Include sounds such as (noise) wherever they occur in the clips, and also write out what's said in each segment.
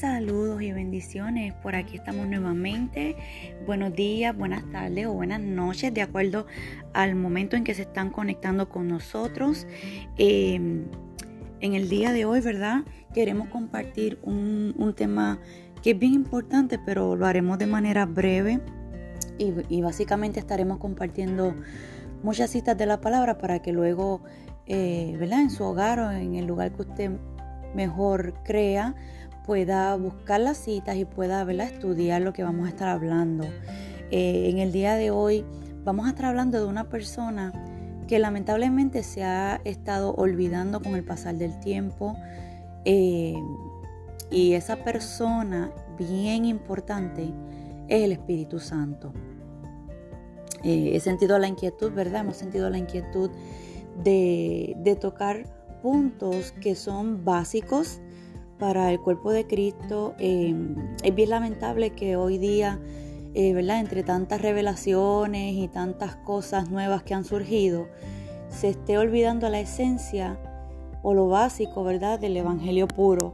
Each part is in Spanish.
Saludos y bendiciones. Por aquí estamos nuevamente. Buenos días, buenas tardes o buenas noches, de acuerdo al momento en que se están conectando con nosotros. Em, en el día de hoy, ¿verdad? Queremos compartir un, tema que es bien importante, pero lo haremos de manera breve y, básicamente estaremos compartiendo muchas citas de la palabra para que luego, eh, ¿verdad? En su hogar o en el lugar que usted mejor crea, pueda buscar las citas y pueda estudiar lo que vamos a estar hablando. Eh, en el día de hoy vamos a estar hablando de una persona que lamentablemente se ha estado olvidando con el pasar del tiempo. Eh, y esa persona bien importante es el Espíritu Santo. Eh, he sentido la inquietud, ¿verdad? Hemos sentido la inquietud de, de tocar puntos que son básicos para el cuerpo de Cristo. Em, es bien lamentable que hoy día, eh, ¿verdad? Entre tantas revelaciones y tantas cosas nuevas que han surgido, se esté olvidando la esencia o lo básico, ¿verdad? Del Evangelio puro.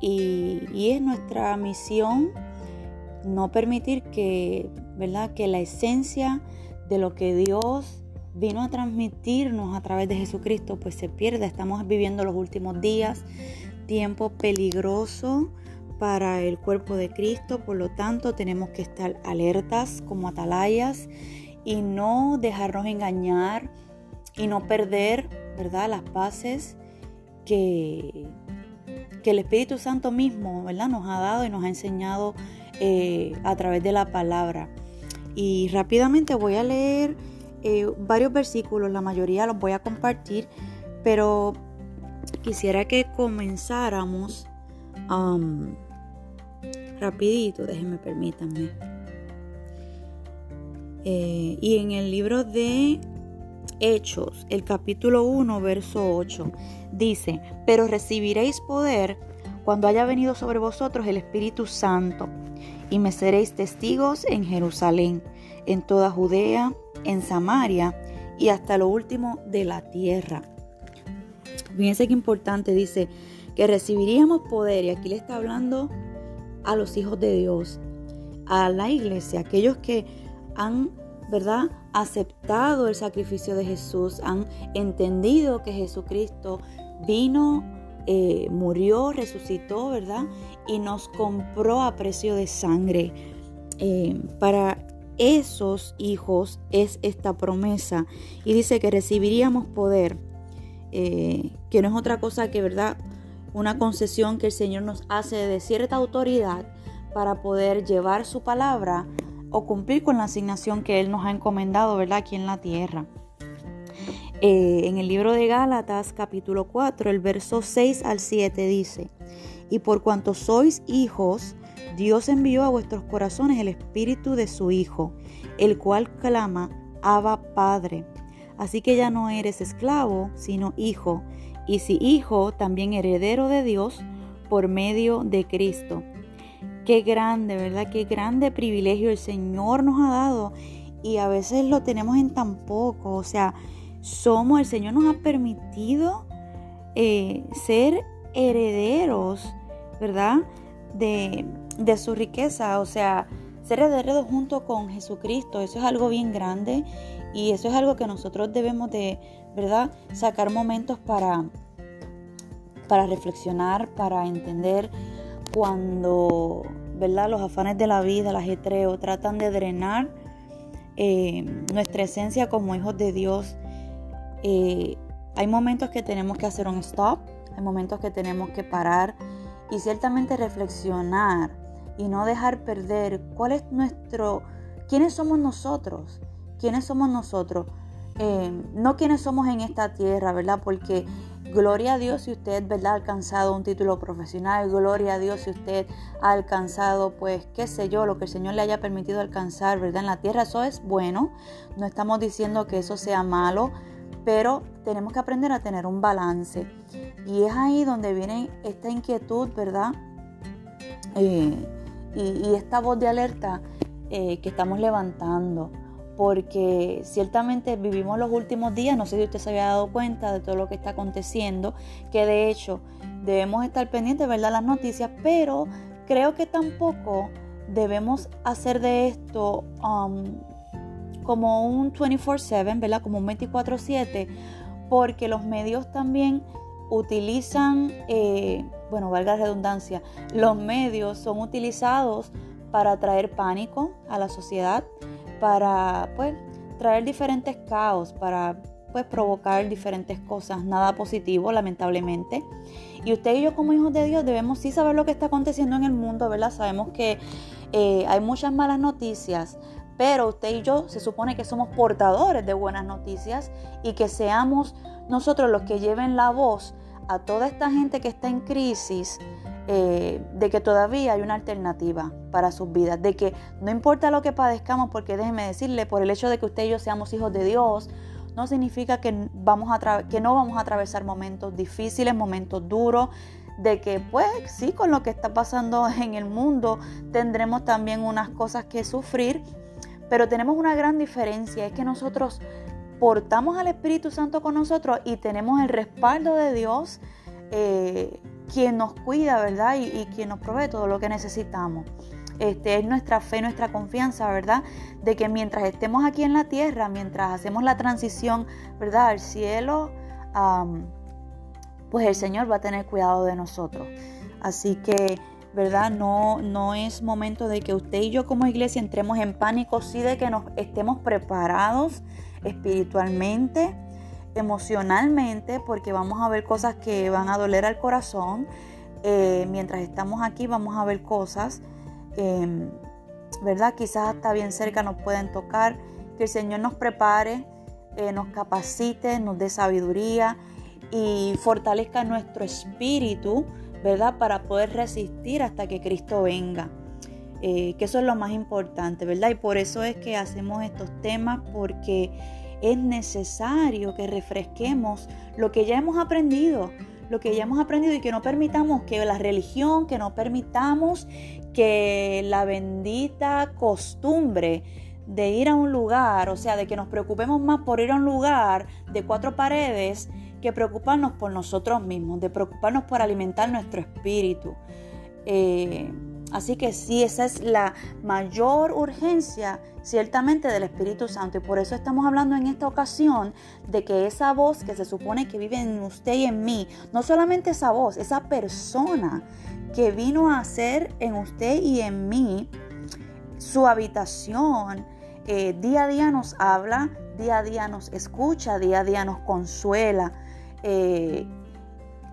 Y, y es nuestra misión no permitir que, ¿verdad? Que la esencia de lo que Dios vino a transmitirnos a través de Jesucristo, pues se pierda. Estamos viviendo los últimos días tiempo peligroso para el cuerpo de Cristo, por lo tanto tenemos que estar alertas como atalayas y no dejarnos engañar y no perder, ¿verdad?, las bases que, que el Espíritu Santo mismo, ¿verdad?, nos ha dado y nos ha enseñado eh, a través de la palabra. Y rápidamente voy a leer eh, varios versículos, la mayoría los voy a compartir, pero quisiera que comenzáramos um, rapidito, déjenme permítanme. Eh, y en el libro de Hechos, el capítulo 1, verso 8, dice, pero recibiréis poder cuando haya venido sobre vosotros el Espíritu Santo, y me seréis testigos en Jerusalén, en toda Judea, en Samaria y hasta lo último de la tierra. Fíjense qué importante, dice que recibiríamos poder, y aquí le está hablando a los hijos de Dios, a la iglesia, aquellos que han, ¿verdad?, aceptado el sacrificio de Jesús, han entendido que Jesucristo vino, eh, murió, resucitó, ¿verdad? Y nos compró a precio de sangre. Eh, para esos hijos es esta promesa. Y dice que recibiríamos poder eh, que no es otra cosa que, ¿verdad? Una concesión que el Señor nos hace de cierta autoridad para poder llevar su palabra o cumplir con la asignación que Él nos ha encomendado, ¿verdad? Aquí en la tierra. Eh, en el libro de Gálatas capítulo 4, el verso 6 al 7 dice, y por cuanto sois hijos, Dios envió a vuestros corazones el espíritu de su Hijo, el cual clama, Abba Padre. Así que ya no eres esclavo, sino hijo, y si hijo, también heredero de Dios por medio de Cristo. Qué grande, ¿verdad? Qué grande privilegio el Señor nos ha dado y a veces lo tenemos en tan poco. O sea, somos, el Señor nos ha permitido eh, ser herederos, ¿verdad? De, de su riqueza, o sea, ser herederos junto con Jesucristo. Eso es algo bien grande y eso es algo que nosotros debemos de, ¿verdad? Sacar momentos para, para reflexionar, para entender cuando, ¿verdad? Los afanes de la vida, el ajetreo, tratan de drenar eh, nuestra esencia como hijos de Dios. Eh, hay momentos que tenemos que hacer un stop, hay momentos que tenemos que parar y ciertamente reflexionar y no dejar perder cuál es nuestro, quiénes somos nosotros, quiénes somos nosotros, eh, no quiénes somos en esta tierra, ¿verdad? Porque gloria a Dios si usted, ¿verdad? Ha alcanzado un título profesional, gloria a Dios si usted ha alcanzado, pues, qué sé yo, lo que el Señor le haya permitido alcanzar, ¿verdad? En la tierra eso es bueno, no estamos diciendo que eso sea malo, pero tenemos que aprender a tener un balance. Y es ahí donde viene esta inquietud, ¿verdad? Eh, y, esta voz de alerta eh, que estamos levantando porque ciertamente vivimos los últimos días, no sé si usted se había dado cuenta de todo lo que está aconteciendo, que de hecho debemos estar pendientes, ¿verdad?, las noticias, pero creo que tampoco debemos hacer de esto um, como un 24/7, ¿verdad? Como un 24/7, porque los medios también utilizan, eh, bueno, valga la redundancia, los medios son utilizados para traer pánico a la sociedad, para pues traer diferentes caos, para pues provocar diferentes cosas, nada positivo lamentablemente. Y usted y yo como hijos de Dios debemos sí saber lo que está aconteciendo en el mundo, ¿verdad? Sabemos que eh, hay muchas malas noticias, pero usted y yo se supone que somos portadores de buenas noticias y que seamos nosotros los que lleven la voz a toda esta gente que está en crisis eh, de que todavía hay una alternativa para sus vidas, de que no importa lo que padezcamos, porque déjeme decirle, por el hecho de que usted y yo seamos hijos de Dios, no significa que, vamos a que no vamos a atravesar momentos difíciles, momentos duros, de que pues sí, con lo que está pasando (laughs) en el mundo tendremos también unas cosas que sufrir, pero tenemos una gran diferencia, es que nosotros portamos al Espíritu Santo con nosotros y tenemos el respaldo de Dios, eh, quien nos cuida, ¿verdad? Y, quien nos provee todo lo que necesitamos. Este, es nuestra fe, nuestra confianza, ¿verdad? De que mientras estemos aquí en la tierra, mientras hacemos la transición, ¿verdad? Al cielo, pues el Señor va a tener cuidado de nosotros. Así que ¿verdad? No, no es momento de que usted y yo como iglesia entremos en pánico, sí de que nos estemos preparados espiritualmente, emocionalmente, porque vamos a ver cosas que van a doler al corazón. Eh, mientras estamos aquí vamos a ver cosas, em, ¿verdad? Quizás hasta bien cerca nos pueden tocar. Que el Señor nos prepare, eh, nos capacite, nos dé sabiduría y fortalezca nuestro espíritu ¿verdad? Para poder resistir hasta que Cristo venga. Eh, que eso es lo más importante, ¿verdad? Y por eso es que hacemos estos temas, porque es necesario que refresquemos lo que ya hemos aprendido, lo que ya hemos aprendido y que no permitamos que la religión, que no permitamos que la bendita costumbre de ir a un lugar, o sea, de que nos preocupemos más por ir a un lugar de cuatro paredes, que preocuparnos por nosotros mismos, de preocuparnos por alimentar nuestro espíritu. Eh, así que sí, esa es la mayor urgencia ciertamente del Espíritu Santo. Y por eso estamos hablando en esta ocasión de que esa voz que se supone que vive en usted y en mí, no solamente esa voz, esa persona que vino a ser en usted y en mí su habitación, eh, día a día nos habla, día a día nos escucha, día a día nos consuela, eh,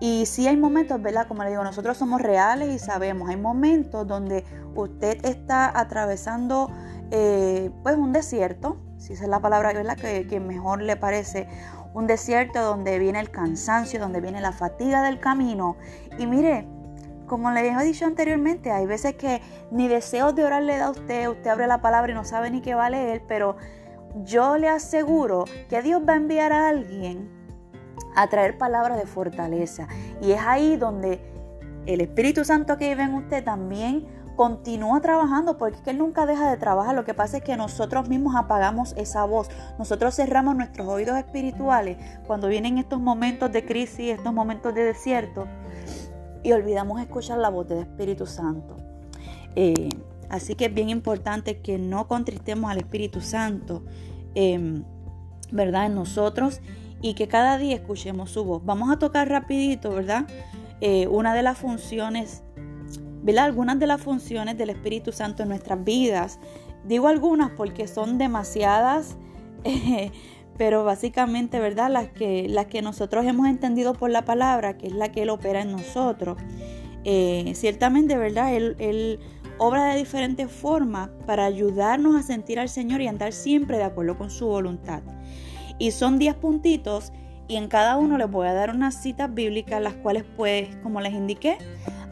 y sí hay momentos, ¿verdad? Como le digo, nosotros somos reales y sabemos, hay momentos donde usted está atravesando eh, pues un desierto, si esa es la palabra ¿verdad? Que, que mejor le parece, un desierto donde viene el cansancio, donde viene la fatiga del camino. Y mire, como le he dicho anteriormente, hay veces que ni deseos de orar le da a usted, usted abre la palabra y no sabe ni qué va a leer, pero yo le aseguro que Dios va a enviar a alguien a traer palabras de fortaleza. Y es ahí donde el Espíritu Santo que vive en usted también continúa trabajando porque es que Él nunca deja de trabajar. Lo que pasa es que nosotros mismos apagamos esa voz. Nosotros cerramos nuestros oídos espirituales cuando vienen estos momentos de crisis, estos momentos de desierto y olvidamos escuchar la voz del Espíritu Santo. Eh, así que es bien importante que no contristemos al Espíritu Santo, em, ¿verdad? En nosotros y que cada día escuchemos su voz. Vamos a tocar rapidito, ¿verdad? Eh, una de las funciones, ¿verdad? Algunas de las funciones del Espíritu Santo en nuestras vidas. Digo algunas porque son demasiadas, (laughs) pero básicamente, ¿verdad? Las que, las que nosotros hemos entendido por la palabra, que es la que Él opera en nosotros. Eh, ciertamente, ¿verdad? Él, él obra de diferentes formas para ayudarnos a sentir al Señor y andar siempre de acuerdo con su voluntad. Y son 10 puntitos y en cada uno les voy a dar unas citas bíblicas, las cuales pues, como les indiqué,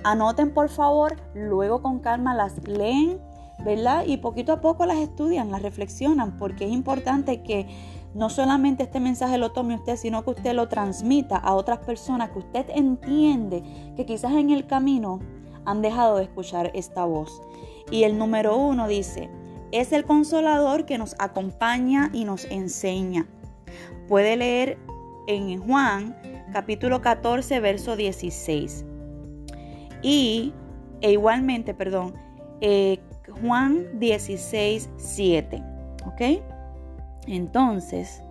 anoten por favor, luego con calma las leen, ¿verdad? Y poquito a poco las estudian, las reflexionan, porque es importante que no solamente este mensaje lo tome usted, sino que usted lo transmita a otras personas que usted entiende que quizás en el camino han dejado de escuchar esta voz. Y el número uno dice, es el consolador que nos acompaña y nos enseña. Puede leer en Juan capítulo 14, verso 16. Y e igualmente, perdón, eh, Juan 16, 7. ¿Ok? Entonces,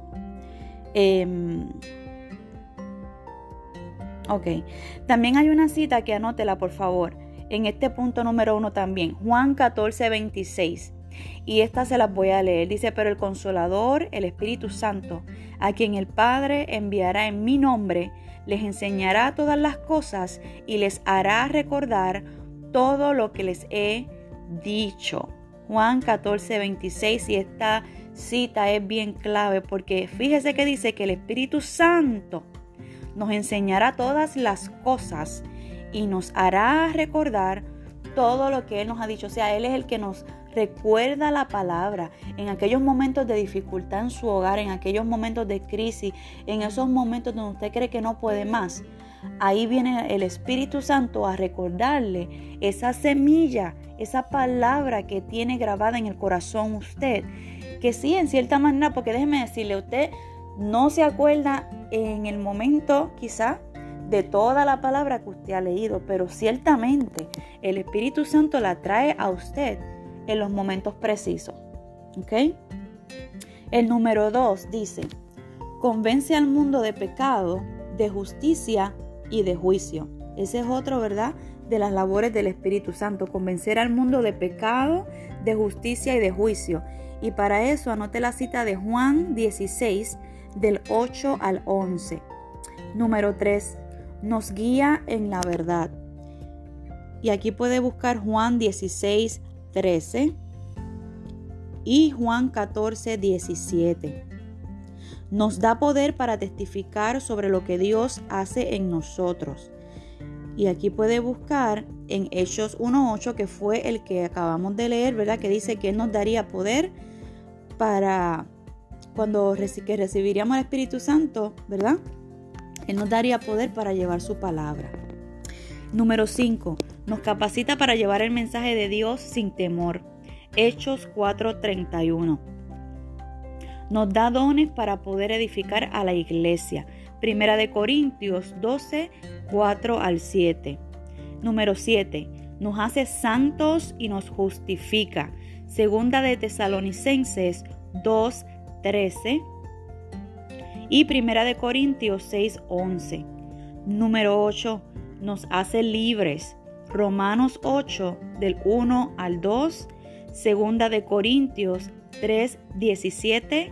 em, ok. También hay una cita que anótela, por favor. En este punto número uno también. Juan 14, 26. Y esta se las voy a leer. Dice, pero el consolador, el Espíritu Santo, a quien el Padre enviará en mi nombre, les enseñará todas las cosas y les hará recordar todo lo que les he dicho. Juan 14, 26 y esta cita es bien clave porque fíjese que dice que el Espíritu Santo nos enseñará todas las cosas y nos hará recordar todo lo que Él nos ha dicho. O sea, Él es el que nos recuerda la palabra en aquellos momentos de dificultad en su hogar, en aquellos momentos de crisis, en esos momentos donde usted cree que no puede más. Ahí viene el Espíritu Santo a recordarle esa semilla, esa palabra que tiene grabada en el corazón usted. Que sí, en cierta manera, porque déjeme decirle, usted no se acuerda en el momento quizá de toda la palabra que usted ha leído, pero ciertamente el Espíritu Santo la trae a usted en los momentos precisos. ¿Ok? El número dos dice, convence al mundo de pecado, de justicia y de juicio. Ese es otro, ¿verdad? De las labores del Espíritu Santo, convencer al mundo de pecado, de justicia y de juicio. Y para eso anote la cita de Juan 16, del 8 al 11. Número 3. Nos guía en la verdad. Y aquí puede buscar Juan 16, 13 y Juan 14, 17. Nos da poder para testificar sobre lo que Dios hace en nosotros. Y aquí puede buscar en Hechos 1.8, que fue el que acabamos de leer, ¿verdad? Que dice que nos daría poder para cuando que recibiríamos el Espíritu Santo, ¿verdad? Él nos daría poder para llevar su palabra. Número 5. Nos capacita para llevar el mensaje de Dios sin temor. Hechos 4:31. Nos da dones para poder edificar a la iglesia. Primera de Corintios 12, 4 al 7. Número 7. Nos hace santos y nos justifica. Segunda de Tesalonicenses 2, 13. Y Primera de Corintios 6, 11. Número 8. Nos hace libres. Romanos 8 del 1 al 2, Segunda de Corintios 3, 17,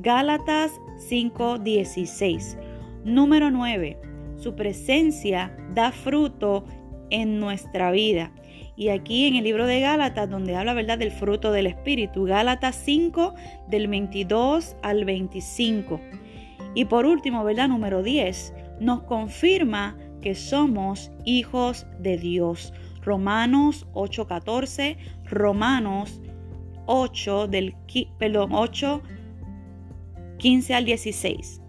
Gálatas 5, 16. Número 9. Su presencia da fruto en nuestra vida. Y aquí en el libro de Gálatas, donde habla verdad del fruto del Espíritu, Gálatas 5, del 22 al 25. Y por último, ¿verdad? Número 10, nos confirma que somos hijos de Dios. Romanos 8:14, Romanos 8 del perdón, 8 15 al 16.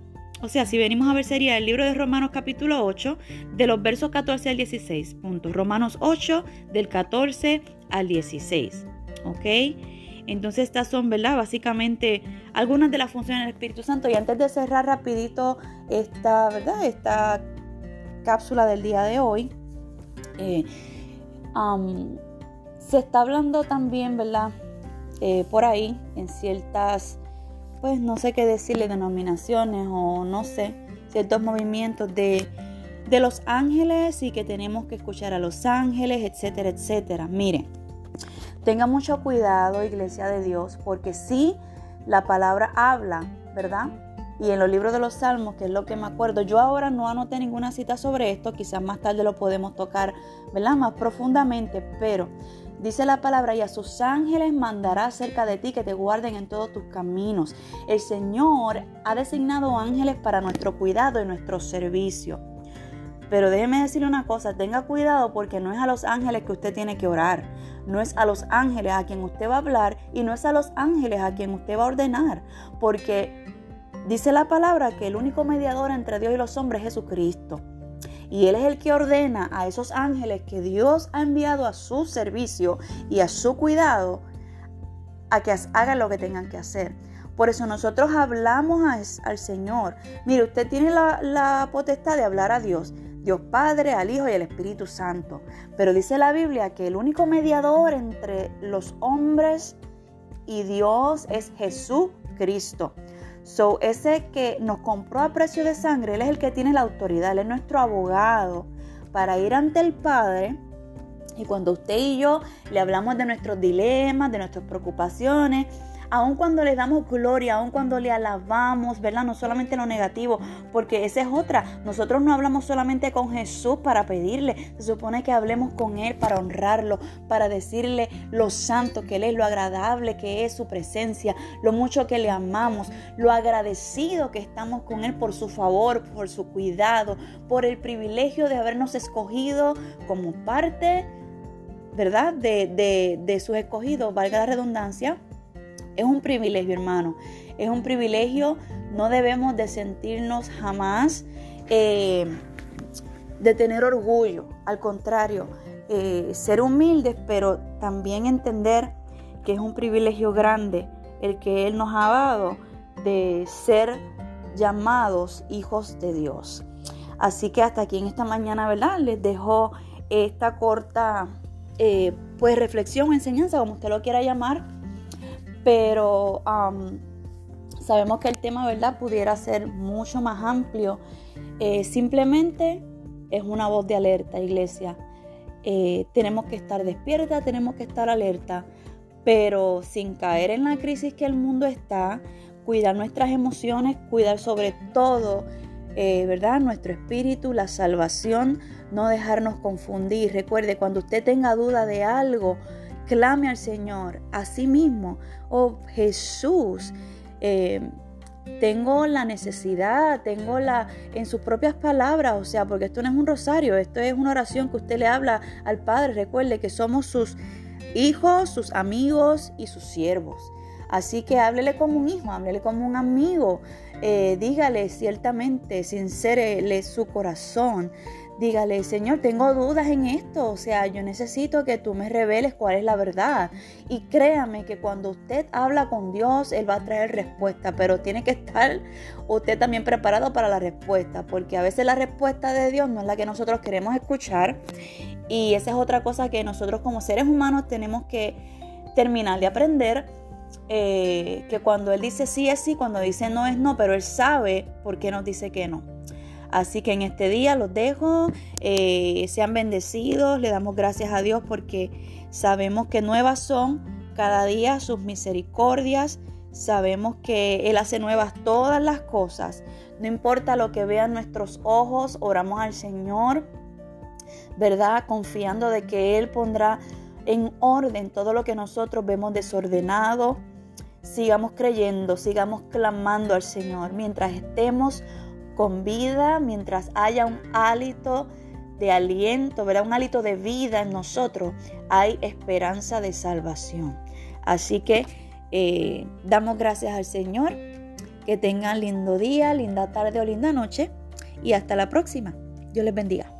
O sea, si venimos a ver sería el libro de Romanos capítulo 8 de los versos 14 al 16. Punto. Romanos 8 del 14 al 16. ¿Ok? Entonces estas son, ¿verdad? Básicamente algunas de las funciones del Espíritu Santo. Y antes de cerrar rapidito esta, ¿verdad? Esta cápsula del día de hoy, eh, se está hablando también, ¿verdad? Eh, por ahí, en ciertas, pues no sé qué decirle, denominaciones o no sé, ciertos movimientos de, de los ángeles y que tenemos que escuchar a los ángeles, etcétera, etcétera. Miren, tenga mucho cuidado, iglesia de Dios, porque si la palabra habla, ¿verdad? Y en los libros de los salmos, que es lo que me acuerdo. Yo ahora no anoté ninguna cita sobre esto, quizás más tarde lo podemos tocar, ¿verdad? Más profundamente, pero dice la palabra, y a sus ángeles mandará cerca de ti que te guarden en todos tus caminos. El Señor ha designado ángeles para nuestro cuidado y nuestro servicio. Pero déjeme decirle una cosa, tenga cuidado porque no es a los ángeles que usted tiene que orar, no es a los ángeles a quien usted va a hablar y no es a los ángeles a quien usted va a ordenar, porque Dice la palabra que el único mediador entre Dios y los hombres es Jesucristo. Y Él es el que ordena a esos ángeles que Dios ha enviado a su servicio y a su cuidado a que hagan lo que tengan que hacer. Por eso nosotros hablamos al Señor. Mire, usted tiene la, la potestad de hablar a Dios, Dios Padre, al Hijo y al Espíritu Santo. Pero dice la Biblia que el único mediador entre los hombres y Dios es Jesucristo. So, ese que nos compró a precio de sangre, Él es el que tiene la autoridad, Él es nuestro abogado para ir ante el Padre. Y cuando usted y yo le hablamos de nuestros dilemas, de nuestras preocupaciones, aun cuando le damos gloria, aun cuando le alabamos, ¿verdad? No solamente lo negativo, porque esa es otra. Nosotros no hablamos solamente con Jesús para pedirle, se supone que hablemos con Él para honrarlo, para decirle lo santo que Él es, lo agradable que es su presencia, lo mucho que le amamos, lo agradecido que estamos con Él por su favor, por su cuidado, por el privilegio de habernos escogido como parte, ¿verdad? De, de, de sus escogidos, valga la redundancia es un privilegio, hermano. Es un privilegio. No debemos de sentirnos jamás eh, de tener orgullo. Al contrario, eh, ser humildes, pero también entender que es un privilegio grande el que Él nos ha dado de ser llamados hijos de Dios. Así que hasta aquí en esta mañana, ¿verdad? Les dejo esta corta, eh, pues, reflexión, enseñanza, como usted lo quiera llamar pero sabemos que el tema, ¿verdad?, pudiera ser mucho más amplio. Eh, simplemente es una voz de alerta, iglesia. Eh, tenemos que estar despierta, tenemos que estar alerta, pero sin caer en la crisis que el mundo está, cuidar nuestras emociones, cuidar sobre todo, eh, ¿verdad? Nuestro espíritu, la salvación, no dejarnos confundir. Recuerde, cuando usted tenga duda de algo, clame al Señor a sí mismo. Oh Jesús, eh, tengo la necesidad, tengo la en sus propias palabras, o sea, porque esto no es un rosario, esto es una oración que usted le habla al Padre. Recuerde que somos sus hijos, sus amigos y sus siervos. Así que háblele como un hijo, háblele como un amigo, eh, dígale ciertamente, sincérele su corazón, dígale, Señor, tengo dudas en esto, o sea, yo necesito que tú me reveles cuál es la verdad. Y créame que cuando usted habla con Dios, Él va a traer respuesta, pero tiene que estar usted también preparado para la respuesta, porque a veces la respuesta de Dios no es la que nosotros queremos escuchar. Y esa es otra cosa que nosotros como seres humanos tenemos que terminar de aprender. Eh, que cuando Él dice sí es sí, cuando dice no es no, pero Él sabe por qué nos dice que no. Así que en este día los dejo, eh, sean bendecidos, le damos gracias a Dios porque sabemos que nuevas son cada día sus misericordias, sabemos que Él hace nuevas todas las cosas, no importa lo que vean nuestros ojos, oramos al Señor, ¿verdad? Confiando de que Él pondrá en orden todo lo que nosotros vemos desordenado. Sigamos creyendo, sigamos clamando al Señor mientras estemos con vida, mientras haya un hálito de aliento, ¿verdad? Un hálito de vida en nosotros, hay esperanza de salvación. Así que eh, damos gracias al Señor. Que tengan lindo día, linda tarde o linda noche. Y hasta la próxima. Dios les bendiga.